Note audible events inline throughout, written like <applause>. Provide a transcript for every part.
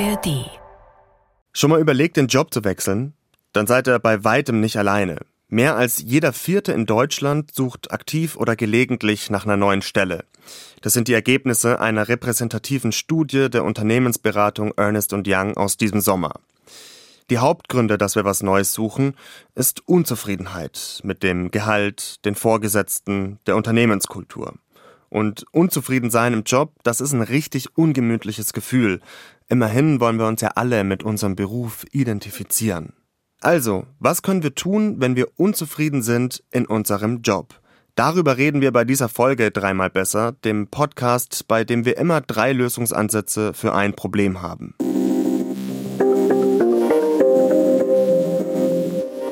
ARD. Schon mal überlegt, den Job zu wechseln? Dann seid ihr bei weitem nicht alleine. Mehr als jeder Vierte in Deutschland sucht aktiv oder gelegentlich nach einer neuen Stelle. Das sind die Ergebnisse einer repräsentativen Studie der Unternehmensberatung Ernest Young aus diesem Sommer. Die Hauptgründe, dass wir was Neues suchen, ist Unzufriedenheit mit dem Gehalt, den Vorgesetzten, der Unternehmenskultur. Und unzufrieden sein im Job, das ist ein richtig ungemütliches Gefühl. Immerhin wollen wir uns ja alle mit unserem Beruf identifizieren. Also, was können wir tun, wenn wir unzufrieden sind in unserem Job? Darüber reden wir bei dieser Folge dreimal besser, dem Podcast, bei dem wir immer drei Lösungsansätze für ein Problem haben.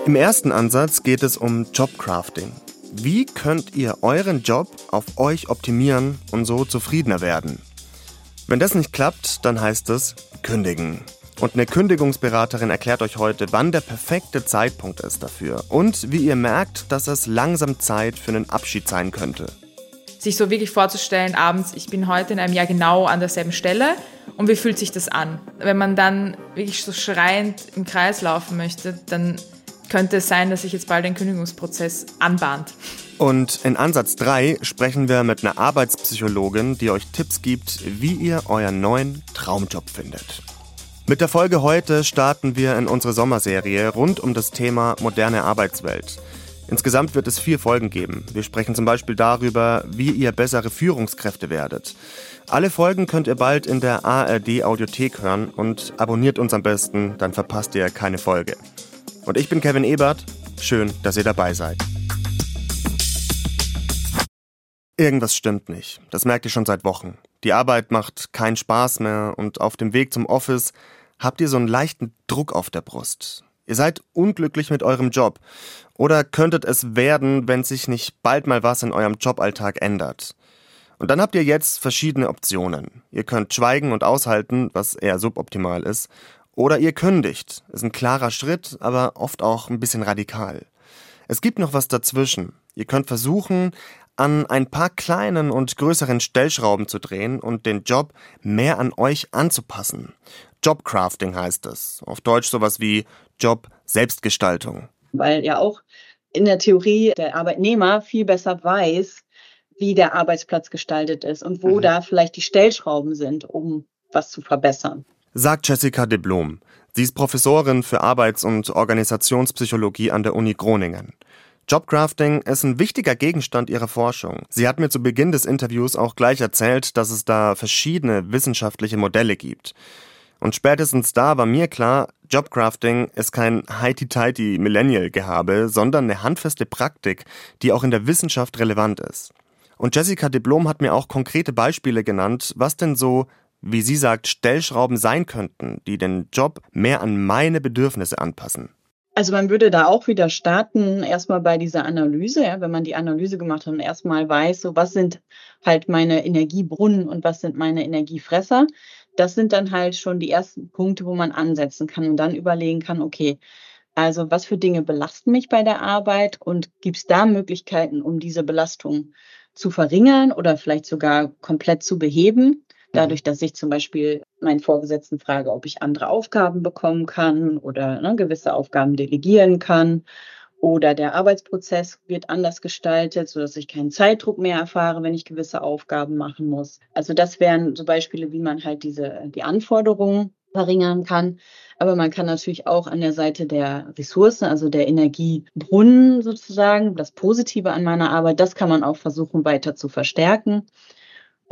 Im ersten Ansatz geht es um Jobcrafting. Wie könnt ihr euren Job auf euch optimieren und so zufriedener werden? Wenn das nicht klappt, dann heißt es kündigen. Und eine Kündigungsberaterin erklärt euch heute, wann der perfekte Zeitpunkt ist dafür und wie ihr merkt, dass es langsam Zeit für einen Abschied sein könnte. Sich so wirklich vorzustellen, abends, ich bin heute in einem Jahr genau an derselben Stelle und wie fühlt sich das an? Wenn man dann wirklich so schreiend im Kreis laufen möchte, dann könnte es sein, dass sich jetzt bald ein Kündigungsprozess anbahnt. Und in Ansatz 3 sprechen wir mit einer Arbeitspsychologin, die euch Tipps gibt, wie ihr euren neuen Traumjob findet. Mit der Folge heute starten wir in unsere Sommerserie rund um das Thema moderne Arbeitswelt. Insgesamt wird es vier Folgen geben. Wir sprechen zum Beispiel darüber, wie ihr bessere Führungskräfte werdet. Alle Folgen könnt ihr bald in der ARD Audiothek hören und abonniert uns am besten, dann verpasst ihr keine Folge. Und ich bin Kevin Ebert. Schön, dass ihr dabei seid. Irgendwas stimmt nicht. Das merkt ihr schon seit Wochen. Die Arbeit macht keinen Spaß mehr und auf dem Weg zum Office habt ihr so einen leichten Druck auf der Brust. Ihr seid unglücklich mit eurem Job. Oder könntet es werden, wenn sich nicht bald mal was in eurem Joballtag ändert. Und dann habt ihr jetzt verschiedene Optionen. Ihr könnt schweigen und aushalten, was eher suboptimal ist, oder ihr kündigt. Ist ein klarer Schritt, aber oft auch ein bisschen radikal. Es gibt noch was dazwischen. Ihr könnt versuchen, an ein paar kleinen und größeren Stellschrauben zu drehen und den Job mehr an euch anzupassen. Jobcrafting heißt es. Auf Deutsch sowas wie Job Selbstgestaltung. Weil ja auch in der Theorie der Arbeitnehmer viel besser weiß, wie der Arbeitsplatz gestaltet ist und wo mhm. da vielleicht die Stellschrauben sind, um was zu verbessern sagt Jessica de Blom. Sie ist Professorin für Arbeits- und Organisationspsychologie an der Uni Groningen. Jobcrafting ist ein wichtiger Gegenstand ihrer Forschung. Sie hat mir zu Beginn des Interviews auch gleich erzählt, dass es da verschiedene wissenschaftliche Modelle gibt. Und spätestens da war mir klar, Jobcrafting ist kein heiti-teiti Millennial-Gehabe, sondern eine handfeste Praktik, die auch in der Wissenschaft relevant ist. Und Jessica Diplom hat mir auch konkrete Beispiele genannt, was denn so wie sie sagt, Stellschrauben sein könnten, die den Job mehr an meine Bedürfnisse anpassen? Also man würde da auch wieder starten, erstmal bei dieser Analyse, ja, wenn man die Analyse gemacht hat und erstmal weiß, so was sind halt meine Energiebrunnen und was sind meine Energiefresser. Das sind dann halt schon die ersten Punkte, wo man ansetzen kann und dann überlegen kann, okay, also was für Dinge belasten mich bei der Arbeit und gibt es da Möglichkeiten, um diese Belastung zu verringern oder vielleicht sogar komplett zu beheben? Dadurch, dass ich zum Beispiel meinen Vorgesetzten frage, ob ich andere Aufgaben bekommen kann oder ne, gewisse Aufgaben delegieren kann. Oder der Arbeitsprozess wird anders gestaltet, sodass ich keinen Zeitdruck mehr erfahre, wenn ich gewisse Aufgaben machen muss. Also das wären so Beispiele, wie man halt diese, die Anforderungen verringern kann. Aber man kann natürlich auch an der Seite der Ressourcen, also der Energiebrunnen sozusagen, das Positive an meiner Arbeit, das kann man auch versuchen weiter zu verstärken.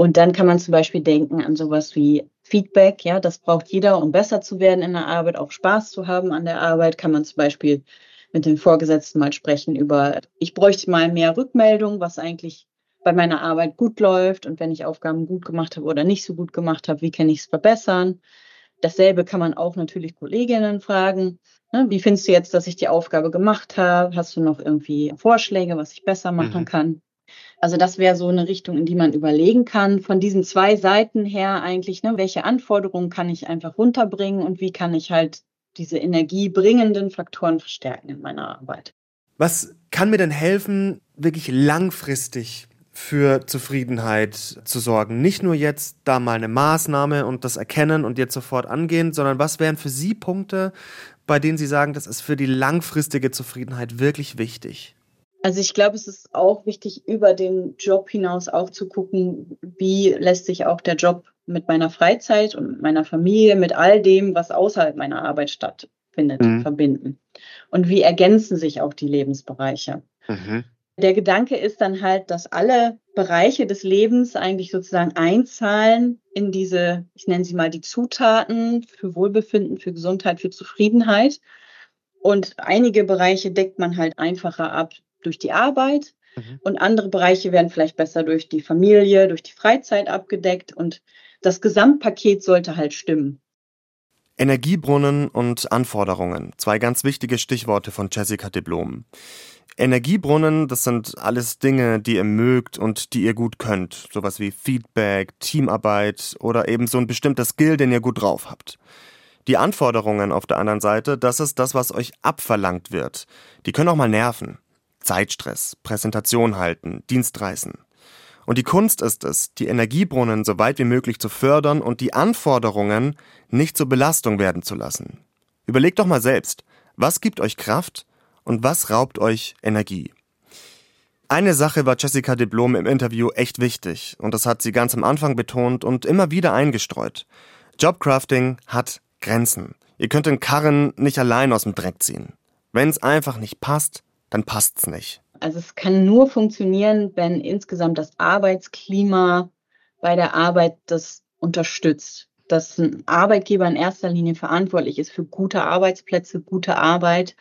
Und dann kann man zum Beispiel denken an sowas wie Feedback. Ja, das braucht jeder, um besser zu werden in der Arbeit, auch Spaß zu haben an der Arbeit. Kann man zum Beispiel mit dem Vorgesetzten mal sprechen über, ich bräuchte mal mehr Rückmeldung, was eigentlich bei meiner Arbeit gut läuft und wenn ich Aufgaben gut gemacht habe oder nicht so gut gemacht habe, wie kann ich es verbessern? Dasselbe kann man auch natürlich Kolleginnen fragen. Ne, wie findest du jetzt, dass ich die Aufgabe gemacht habe? Hast du noch irgendwie Vorschläge, was ich besser machen mhm. kann? Also das wäre so eine Richtung, in die man überlegen kann. Von diesen zwei Seiten her eigentlich, ne, welche Anforderungen kann ich einfach runterbringen und wie kann ich halt diese energiebringenden Faktoren verstärken in meiner Arbeit. Was kann mir denn helfen, wirklich langfristig für Zufriedenheit zu sorgen? Nicht nur jetzt da mal eine Maßnahme und das erkennen und jetzt sofort angehen, sondern was wären für Sie Punkte, bei denen Sie sagen, das ist für die langfristige Zufriedenheit wirklich wichtig? Also ich glaube, es ist auch wichtig, über den Job hinaus auch zu gucken, wie lässt sich auch der Job mit meiner Freizeit und meiner Familie, mit all dem, was außerhalb meiner Arbeit stattfindet, mhm. verbinden. Und wie ergänzen sich auch die Lebensbereiche. Mhm. Der Gedanke ist dann halt, dass alle Bereiche des Lebens eigentlich sozusagen einzahlen in diese, ich nenne sie mal die Zutaten für Wohlbefinden, für Gesundheit, für Zufriedenheit. Und einige Bereiche deckt man halt einfacher ab durch die Arbeit mhm. und andere Bereiche werden vielleicht besser durch die Familie, durch die Freizeit abgedeckt und das Gesamtpaket sollte halt stimmen. Energiebrunnen und Anforderungen, zwei ganz wichtige Stichworte von Jessica Diplom. Energiebrunnen, das sind alles Dinge, die ihr mögt und die ihr gut könnt. Sowas wie Feedback, Teamarbeit oder eben so ein bestimmter Skill, den ihr gut drauf habt. Die Anforderungen auf der anderen Seite, das ist das, was euch abverlangt wird. Die können auch mal nerven. Zeitstress, Präsentation halten, Dienstreisen. Und die Kunst ist es, die Energiebrunnen so weit wie möglich zu fördern und die Anforderungen nicht zur Belastung werden zu lassen. Überlegt doch mal selbst, was gibt euch Kraft und was raubt euch Energie? Eine Sache war Jessica Diplom im Interview echt wichtig und das hat sie ganz am Anfang betont und immer wieder eingestreut. Jobcrafting hat Grenzen. Ihr könnt den Karren nicht allein aus dem Dreck ziehen. Wenn es einfach nicht passt, dann passt's nicht. Also es kann nur funktionieren, wenn insgesamt das Arbeitsklima bei der Arbeit das unterstützt. Dass ein Arbeitgeber in erster Linie verantwortlich ist für gute Arbeitsplätze, gute Arbeit.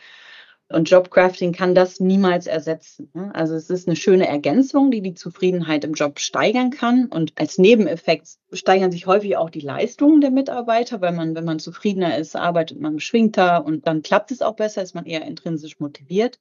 Und Jobcrafting kann das niemals ersetzen. Ne? Also es ist eine schöne Ergänzung, die die Zufriedenheit im Job steigern kann. Und als Nebeneffekt steigern sich häufig auch die Leistungen der Mitarbeiter, weil man, wenn man zufriedener ist, arbeitet man beschwingter und dann klappt es auch besser, ist man eher intrinsisch motiviert.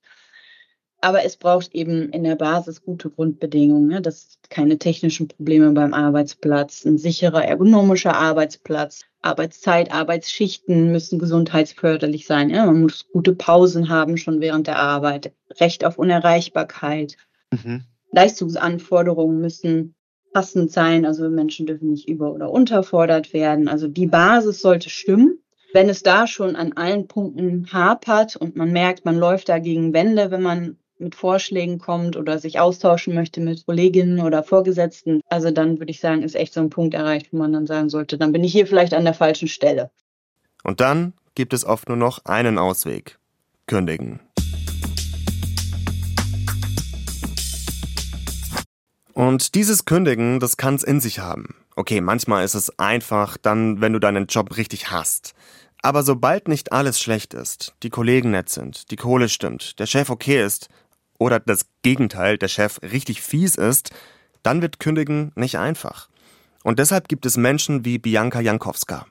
Aber es braucht eben in der Basis gute Grundbedingungen, ne? dass keine technischen Probleme beim Arbeitsplatz, ein sicherer ergonomischer Arbeitsplatz, Arbeitszeit, Arbeitsschichten müssen gesundheitsförderlich sein. Ja? Man muss gute Pausen haben schon während der Arbeit, Recht auf Unerreichbarkeit. Mhm. Leistungsanforderungen müssen passend sein, also Menschen dürfen nicht über- oder unterfordert werden. Also die Basis sollte stimmen. Wenn es da schon an allen Punkten hapert und man merkt, man läuft da gegen Wände, wenn man mit Vorschlägen kommt oder sich austauschen möchte mit Kolleginnen oder Vorgesetzten, also dann würde ich sagen, ist echt so ein Punkt erreicht, wo man dann sagen sollte, dann bin ich hier vielleicht an der falschen Stelle. Und dann gibt es oft nur noch einen Ausweg. Kündigen. Und dieses Kündigen, das kann es in sich haben. Okay, manchmal ist es einfach dann, wenn du deinen Job richtig hast. Aber sobald nicht alles schlecht ist, die Kollegen nett sind, die Kohle stimmt, der Chef okay ist, oder das Gegenteil, der Chef richtig fies ist, dann wird Kündigen nicht einfach. Und deshalb gibt es Menschen wie Bianca Jankowska.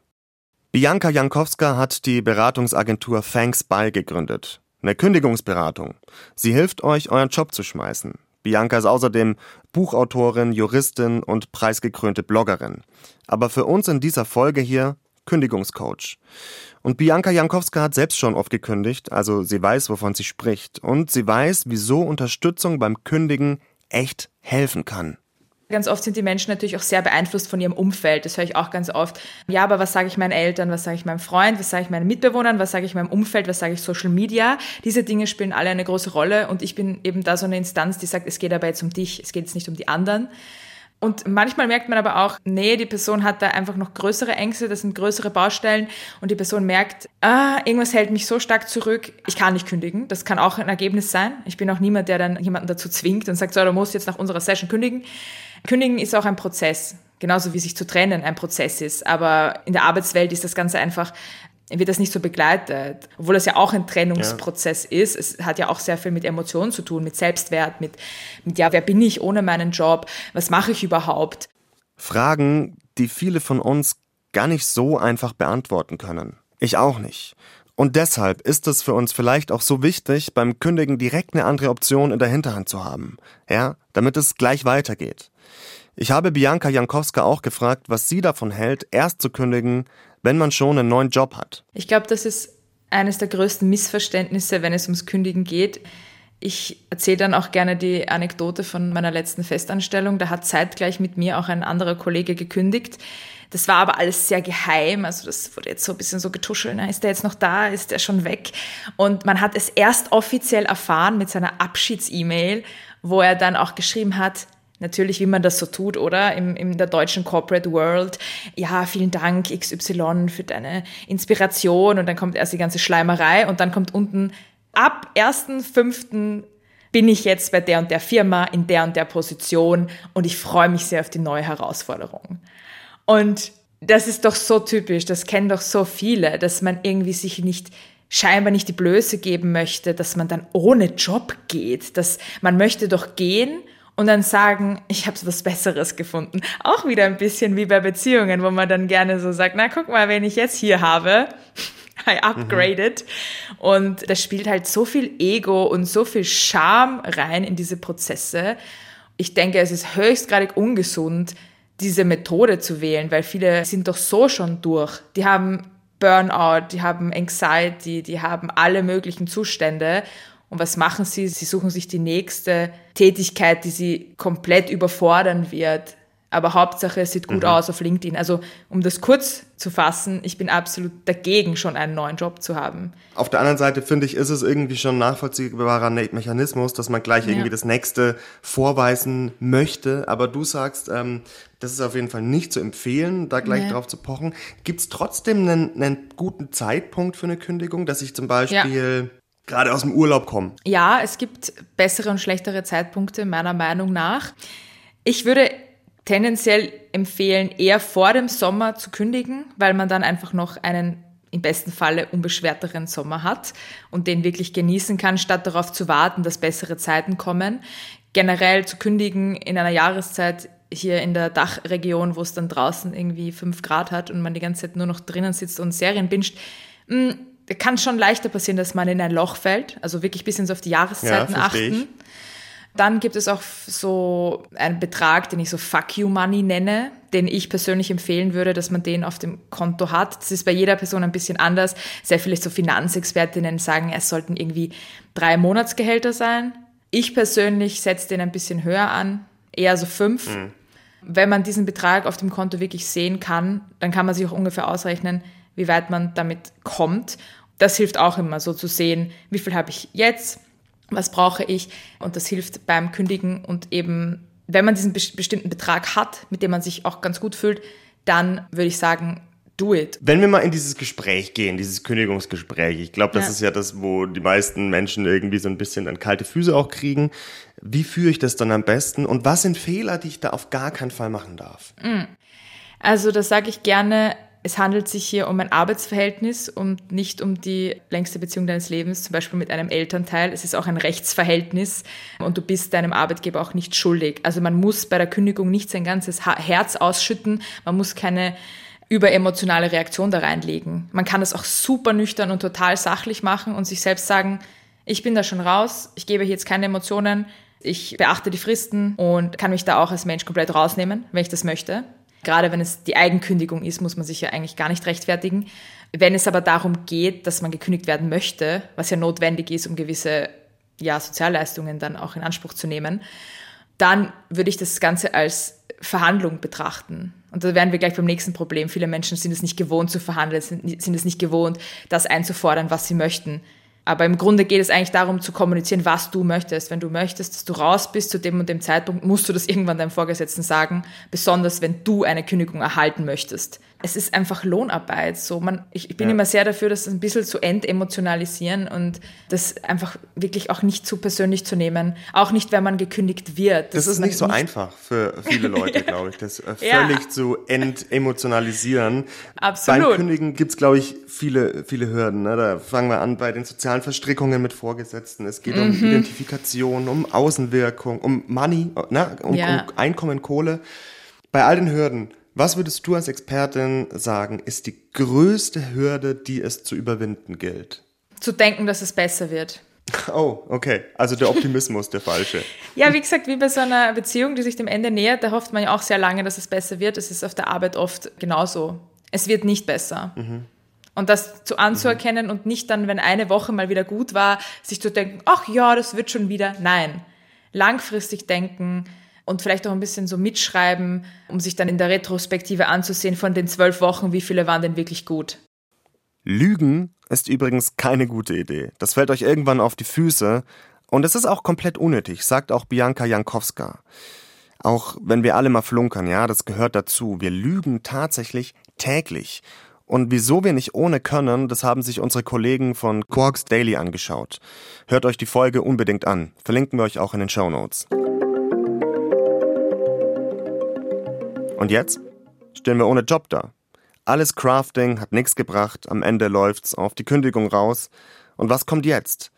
Bianca Jankowska hat die Beratungsagentur Thanks By gegründet. Eine Kündigungsberatung. Sie hilft euch, euren Job zu schmeißen. Bianca ist außerdem Buchautorin, Juristin und preisgekrönte Bloggerin. Aber für uns in dieser Folge hier Kündigungscoach. Und Bianca Jankowska hat selbst schon oft gekündigt, also sie weiß, wovon sie spricht. Und sie weiß, wieso Unterstützung beim Kündigen echt helfen kann. Ganz oft sind die Menschen natürlich auch sehr beeinflusst von ihrem Umfeld. Das höre ich auch ganz oft. Ja, aber was sage ich meinen Eltern? Was sage ich meinem Freund? Was sage ich meinen Mitbewohnern? Was sage ich meinem Umfeld? Was sage ich Social Media? Diese Dinge spielen alle eine große Rolle und ich bin eben da so eine Instanz, die sagt, es geht aber jetzt um dich, es geht jetzt nicht um die anderen. Und manchmal merkt man aber auch, nee, die Person hat da einfach noch größere Ängste, das sind größere Baustellen und die Person merkt, ah, irgendwas hält mich so stark zurück, ich kann nicht kündigen. Das kann auch ein Ergebnis sein. Ich bin auch niemand, der dann jemanden dazu zwingt und sagt, so, du musst jetzt nach unserer Session kündigen. Kündigen ist auch ein Prozess. Genauso wie sich zu trennen ein Prozess ist. Aber in der Arbeitswelt ist das Ganze einfach wird das nicht so begleitet, obwohl das ja auch ein Trennungsprozess ja. ist. Es hat ja auch sehr viel mit Emotionen zu tun, mit Selbstwert, mit, mit ja, wer bin ich ohne meinen Job, was mache ich überhaupt? Fragen, die viele von uns gar nicht so einfach beantworten können. Ich auch nicht. Und deshalb ist es für uns vielleicht auch so wichtig, beim Kündigen direkt eine andere Option in der Hinterhand zu haben. Ja, damit es gleich weitergeht. Ich habe Bianca Jankowska auch gefragt, was sie davon hält, erst zu kündigen, wenn man schon einen neuen Job hat? Ich glaube, das ist eines der größten Missverständnisse, wenn es ums Kündigen geht. Ich erzähle dann auch gerne die Anekdote von meiner letzten Festanstellung. Da hat zeitgleich mit mir auch ein anderer Kollege gekündigt. Das war aber alles sehr geheim. Also das wurde jetzt so ein bisschen so getuschelt. Ist der jetzt noch da? Ist der schon weg? Und man hat es erst offiziell erfahren mit seiner Abschieds-E-Mail, wo er dann auch geschrieben hat, Natürlich, wie man das so tut, oder? Im, in der deutschen Corporate World. Ja, vielen Dank XY für deine Inspiration. Und dann kommt erst die ganze Schleimerei und dann kommt unten ab 1.5. bin ich jetzt bei der und der Firma in der und der Position und ich freue mich sehr auf die neue Herausforderung. Und das ist doch so typisch, das kennen doch so viele, dass man irgendwie sich nicht scheinbar nicht die Blöße geben möchte, dass man dann ohne Job geht, dass man möchte doch gehen und dann sagen, ich habe was Besseres gefunden. Auch wieder ein bisschen wie bei Beziehungen, wo man dann gerne so sagt, na guck mal, wen ich jetzt hier habe. <laughs> I upgraded. Mhm. Und das spielt halt so viel Ego und so viel Charme rein in diese Prozesse. Ich denke, es ist höchstgradig ungesund, diese Methode zu wählen, weil viele sind doch so schon durch. Die haben Burnout, die haben Anxiety, die haben alle möglichen Zustände. Und was machen sie? Sie suchen sich die nächste Tätigkeit, die sie komplett überfordern wird, aber Hauptsache, es sieht gut mhm. aus auf LinkedIn. Also, um das kurz zu fassen, ich bin absolut dagegen, schon einen neuen Job zu haben. Auf der anderen Seite finde ich, ist es irgendwie schon ein nachvollziehbarer Mechanismus, dass man gleich irgendwie ja. das nächste vorweisen möchte. Aber du sagst, ähm, das ist auf jeden Fall nicht zu empfehlen, da gleich ja. drauf zu pochen. Gibt es trotzdem einen, einen, guten Zeitpunkt für eine Kündigung, dass ich zum Beispiel ja. Gerade aus dem Urlaub komme? Ja, es gibt bessere und schlechtere Zeitpunkte, meiner Meinung nach. Ich würde tendenziell empfehlen, eher vor dem Sommer zu kündigen, weil man dann einfach noch einen im besten Falle unbeschwerteren Sommer hat und den wirklich genießen kann, statt darauf zu warten, dass bessere Zeiten kommen. Generell zu kündigen in einer Jahreszeit hier in der Dachregion, wo es dann draußen irgendwie fünf Grad hat und man die ganze Zeit nur noch drinnen sitzt und Serien binscht, mm, kann schon leichter passieren, dass man in ein Loch fällt. Also wirklich bis ins auf die Jahreszeiten ja, achten. Ich. Dann gibt es auch so einen Betrag, den ich so Fuck You Money nenne, den ich persönlich empfehlen würde, dass man den auf dem Konto hat. Das ist bei jeder Person ein bisschen anders. Sehr viele so Finanzexpertinnen sagen, es sollten irgendwie drei Monatsgehälter sein. Ich persönlich setze den ein bisschen höher an, eher so fünf. Mhm. Wenn man diesen Betrag auf dem Konto wirklich sehen kann, dann kann man sich auch ungefähr ausrechnen, wie weit man damit kommt. Das hilft auch immer so zu sehen, wie viel habe ich jetzt, was brauche ich und das hilft beim Kündigen und eben, wenn man diesen bestimmten Betrag hat, mit dem man sich auch ganz gut fühlt, dann würde ich sagen, do it. Wenn wir mal in dieses Gespräch gehen, dieses Kündigungsgespräch, ich glaube, das ja. ist ja das, wo die meisten Menschen irgendwie so ein bisschen dann kalte Füße auch kriegen. Wie führe ich das dann am besten und was sind Fehler, die ich da auf gar keinen Fall machen darf? Mm. Also das sage ich gerne, es handelt sich hier um ein Arbeitsverhältnis und nicht um die längste Beziehung deines Lebens, zum Beispiel mit einem Elternteil. Es ist auch ein Rechtsverhältnis und du bist deinem Arbeitgeber auch nicht schuldig. Also man muss bei der Kündigung nicht sein ganzes Herz ausschütten, man muss keine überemotionale Reaktion da reinlegen. Man kann das auch super nüchtern und total sachlich machen und sich selbst sagen, ich bin da schon raus, ich gebe hier jetzt keine Emotionen, ich beachte die Fristen und kann mich da auch als Mensch komplett rausnehmen, wenn ich das möchte. Gerade wenn es die Eigenkündigung ist, muss man sich ja eigentlich gar nicht rechtfertigen. Wenn es aber darum geht, dass man gekündigt werden möchte, was ja notwendig ist, um gewisse ja, Sozialleistungen dann auch in Anspruch zu nehmen, dann würde ich das Ganze als Verhandlung betrachten. Und da wären wir gleich beim nächsten Problem. Viele Menschen sind es nicht gewohnt zu verhandeln, sind, sind es nicht gewohnt, das einzufordern, was sie möchten. Aber im Grunde geht es eigentlich darum zu kommunizieren, was du möchtest. Wenn du möchtest, dass du raus bist zu dem und dem Zeitpunkt, musst du das irgendwann deinem Vorgesetzten sagen, besonders wenn du eine Kündigung erhalten möchtest es ist einfach Lohnarbeit. So, man, ich, ich bin ja. immer sehr dafür, das ein bisschen zu entemotionalisieren und das einfach wirklich auch nicht zu persönlich zu nehmen. Auch nicht, wenn man gekündigt wird. Das, das ist nicht so nicht einfach für viele Leute, <laughs> glaube ich, das äh, völlig ja. zu entemotionalisieren. Absolut. Beim Kündigen gibt's glaube ich, viele, viele Hürden. Ne? Da fangen wir an bei den sozialen Verstrickungen mit Vorgesetzten. Es geht mhm. um Identifikation, um Außenwirkung, um Money, ne? um, ja. um Einkommen, Kohle. Bei all den Hürden was würdest du als Expertin sagen, ist die größte Hürde, die es zu überwinden gilt? Zu denken, dass es besser wird. <laughs> Oh, okay. Also der Optimismus der falsche. Ja, wie gesagt, wie bei so einer Beziehung, die sich dem Ende nähert, da hofft man ja auch sehr lange, dass es besser wird. Es ist auf der Arbeit oft genauso. Es wird nicht besser. Mhm. Und das zu anzuerkennen mhm. und nicht dann, wenn eine Woche mal wieder gut war, sich zu denken, ach ja, das wird schon wieder. Nein. Langfristig denken und vielleicht auch ein bisschen so mitschreiben, um sich dann in der Retrospektive anzusehen von den zwölf Wochen, wie viele waren denn wirklich gut. Lügen ist übrigens keine gute Idee. Das fällt euch irgendwann auf die Füße. Und es ist auch komplett unnötig, sagt auch Bianca Jankowska. Auch wenn wir alle mal flunkern, ja, das gehört dazu. Wir lügen tatsächlich täglich. Und wieso wir nicht ohne können, das haben sich unsere Kollegen von Quarks Daily angeschaut. Hört euch die Folge unbedingt an. Verlinken wir euch auch in den Show Notes. Und jetzt stehen wir ohne Job da. Alles Crafting hat nichts gebracht, am Ende läuft's auf die Kündigung raus. Und was kommt jetzt?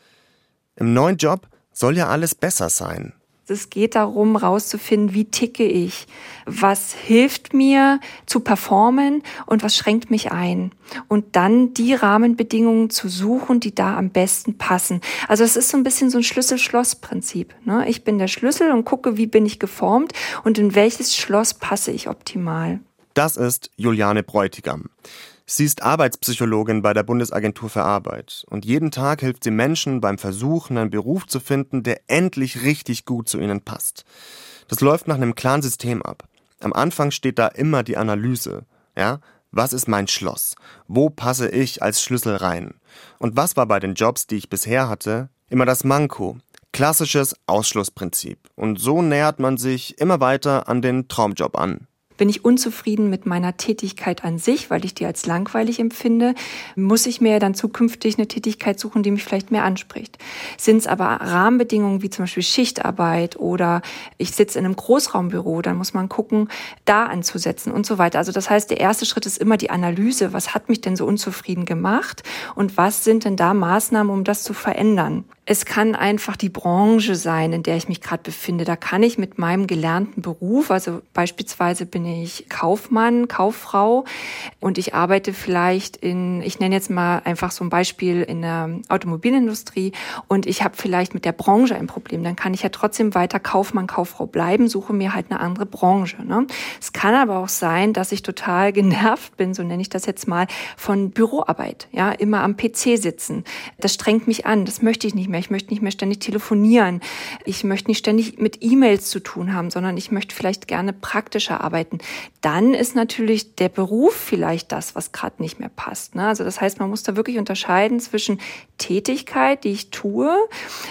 Im neuen Job soll ja alles besser sein. Es geht darum, rauszufinden, wie ticke ich, was hilft mir zu performen und was schränkt mich ein. Und dann die Rahmenbedingungen zu suchen, die da am besten passen. Also es ist so ein bisschen so ein Schlüssel-Schloss-Prinzip. Ne? Ich bin der Schlüssel und gucke, wie bin ich geformt und in welches Schloss passe ich optimal. Das ist Juliane Bräutigam. Sie ist Arbeitspsychologin bei der Bundesagentur für Arbeit und jeden Tag hilft sie Menschen beim Versuchen, einen Beruf zu finden, der endlich richtig gut zu ihnen passt. Das läuft nach einem klaren System ab. Am Anfang steht da immer die Analyse. Ja? Was ist mein Schloss? Wo passe ich als Schlüssel rein? Und was war bei den Jobs, die ich bisher hatte, immer das Manko? Klassisches Ausschlussprinzip. Und so nähert man sich immer weiter an den Traumjob an. Bin ich unzufrieden mit meiner Tätigkeit an sich, weil ich die als langweilig empfinde, muss ich mir dann zukünftig eine Tätigkeit suchen, die mich vielleicht mehr anspricht. Sind es aber Rahmenbedingungen wie zum Beispiel Schichtarbeit oder ich sitze in einem Großraumbüro, dann muss man gucken, da anzusetzen und so weiter. Also das heißt, der erste Schritt ist immer die Analyse. Was hat mich denn so unzufrieden gemacht und was sind denn da Maßnahmen, um das zu verändern? Es kann einfach die Branche sein, in der ich mich gerade befinde. Da kann ich mit meinem gelernten Beruf, also beispielsweise bin ich Kaufmann, Kauffrau und ich arbeite vielleicht in, ich nenne jetzt mal einfach so ein Beispiel in der Automobilindustrie und ich habe vielleicht mit der Branche ein Problem. Dann kann ich ja trotzdem weiter Kaufmann, Kauffrau bleiben, suche mir halt eine andere Branche. Ne? Es kann aber auch sein, dass ich total genervt bin, so nenne ich das jetzt mal, von Büroarbeit. Ja, immer am PC sitzen. Das strengt mich an. Das möchte ich nicht mehr ich möchte nicht mehr ständig telefonieren, ich möchte nicht ständig mit E-Mails zu tun haben, sondern ich möchte vielleicht gerne praktischer arbeiten. Dann ist natürlich der Beruf vielleicht das, was gerade nicht mehr passt. Ne? Also das heißt, man muss da wirklich unterscheiden zwischen Tätigkeit, die ich tue,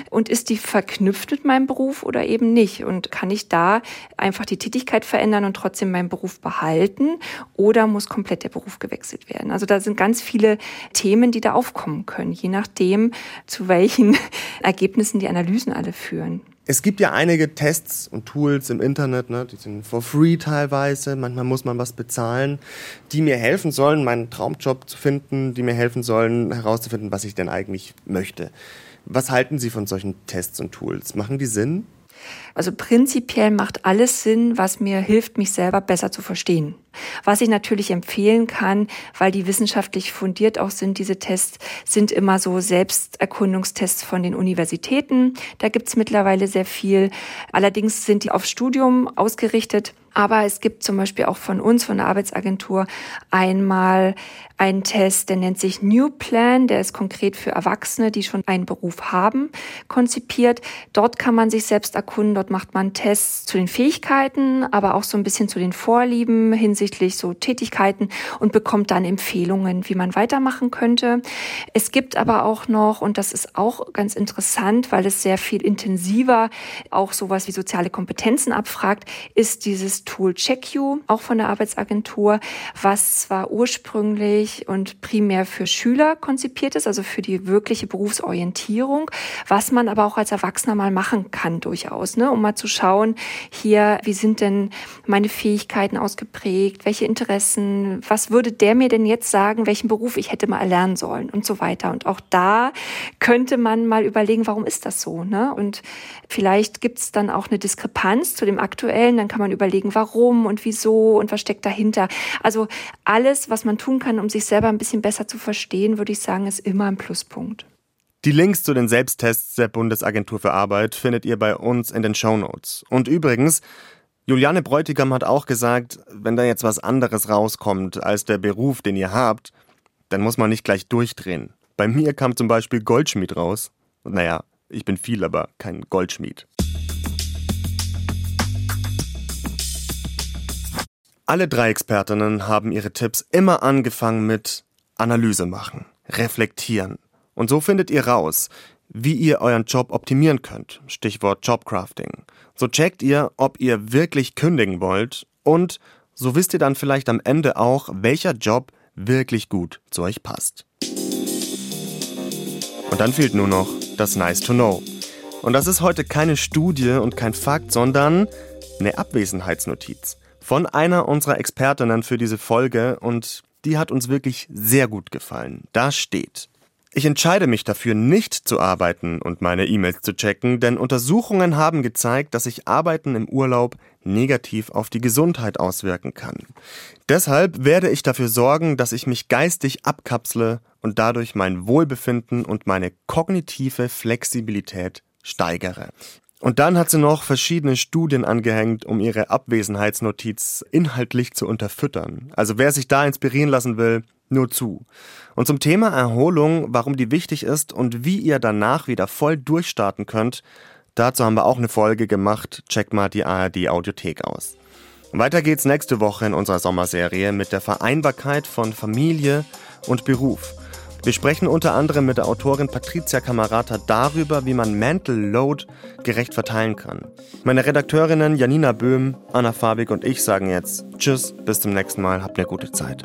und ist die verknüpft mit meinem Beruf oder eben nicht? Und kann ich da einfach die Tätigkeit verändern und trotzdem meinen Beruf behalten oder muss komplett der Beruf gewechselt werden? Also da sind ganz viele Themen, die da aufkommen können, je nachdem, zu welchen <laughs> Ergebnissen die Analysen alle führen. Es gibt ja einige Tests und Tools im Internet, ne, die sind for free teilweise, manchmal muss man was bezahlen, die mir helfen sollen, meinen Traumjob zu finden, die mir helfen sollen, herauszufinden, was ich denn eigentlich möchte. Was halten Sie von solchen Tests und Tools? Machen die Sinn? Also prinzipiell macht alles Sinn, was mir hilft, mich selber besser zu verstehen. Was ich natürlich empfehlen kann, weil die wissenschaftlich fundiert auch sind, diese Tests sind immer so Selbsterkundungstests von den Universitäten. Da gibt's mittlerweile sehr viel. Allerdings sind die auf Studium ausgerichtet. Aber es gibt zum Beispiel auch von uns, von der Arbeitsagentur, einmal einen Test, der nennt sich New Plan, der ist konkret für Erwachsene, die schon einen Beruf haben, konzipiert. Dort kann man sich selbst erkunden, dort macht man Tests zu den Fähigkeiten, aber auch so ein bisschen zu den Vorlieben hinsichtlich so Tätigkeiten und bekommt dann Empfehlungen, wie man weitermachen könnte. Es gibt aber auch noch, und das ist auch ganz interessant, weil es sehr viel intensiver auch sowas wie soziale Kompetenzen abfragt, ist dieses Tool CheckU, auch von der Arbeitsagentur, was zwar ursprünglich und primär für Schüler konzipiert ist, also für die wirkliche Berufsorientierung, was man aber auch als Erwachsener mal machen kann durchaus, ne, um mal zu schauen, hier, wie sind denn meine Fähigkeiten ausgeprägt, welche Interessen, was würde der mir denn jetzt sagen, welchen Beruf ich hätte mal erlernen sollen und so weiter. Und auch da könnte man mal überlegen, warum ist das so, ne? Und vielleicht gibt es dann auch eine Diskrepanz zu dem aktuellen, dann kann man überlegen, warum und wieso und was steckt dahinter. Also alles, was man tun kann, um sich selber ein bisschen besser zu verstehen, würde ich sagen, ist immer ein Pluspunkt. Die Links zu den Selbsttests der Bundesagentur für Arbeit findet ihr bei uns in den Show Notes. Und übrigens, Juliane Bräutigam hat auch gesagt, wenn da jetzt was anderes rauskommt als der Beruf, den ihr habt, dann muss man nicht gleich durchdrehen. Bei mir kam zum Beispiel Goldschmied raus. Naja, ich bin viel, aber kein Goldschmied. Alle drei Expertinnen haben ihre Tipps immer angefangen mit Analyse machen, reflektieren. Und so findet ihr raus, wie ihr euren Job optimieren könnt. Stichwort Jobcrafting. So checkt ihr, ob ihr wirklich kündigen wollt und so wisst ihr dann vielleicht am Ende auch, welcher Job wirklich gut zu euch passt. Und dann fehlt nur noch das Nice to Know. Und das ist heute keine Studie und kein Fakt, sondern eine Abwesenheitsnotiz von einer unserer Expertinnen für diese Folge und die hat uns wirklich sehr gut gefallen. Da steht, ich entscheide mich dafür, nicht zu arbeiten und meine E-Mails zu checken, denn Untersuchungen haben gezeigt, dass sich Arbeiten im Urlaub negativ auf die Gesundheit auswirken kann. Deshalb werde ich dafür sorgen, dass ich mich geistig abkapsle und dadurch mein Wohlbefinden und meine kognitive Flexibilität steigere. Und dann hat sie noch verschiedene Studien angehängt, um ihre Abwesenheitsnotiz inhaltlich zu unterfüttern. Also wer sich da inspirieren lassen will, nur zu. Und zum Thema Erholung, warum die wichtig ist und wie ihr danach wieder voll durchstarten könnt, dazu haben wir auch eine Folge gemacht. Checkt mal die ARD Audiothek aus. Weiter geht's nächste Woche in unserer Sommerserie mit der Vereinbarkeit von Familie und Beruf. Wir sprechen unter anderem mit der Autorin Patricia Camarata darüber, wie man Mental Load gerecht verteilen kann. Meine Redakteurinnen Janina Böhm, Anna Fabik und ich sagen jetzt Tschüss, bis zum nächsten Mal, habt eine gute Zeit.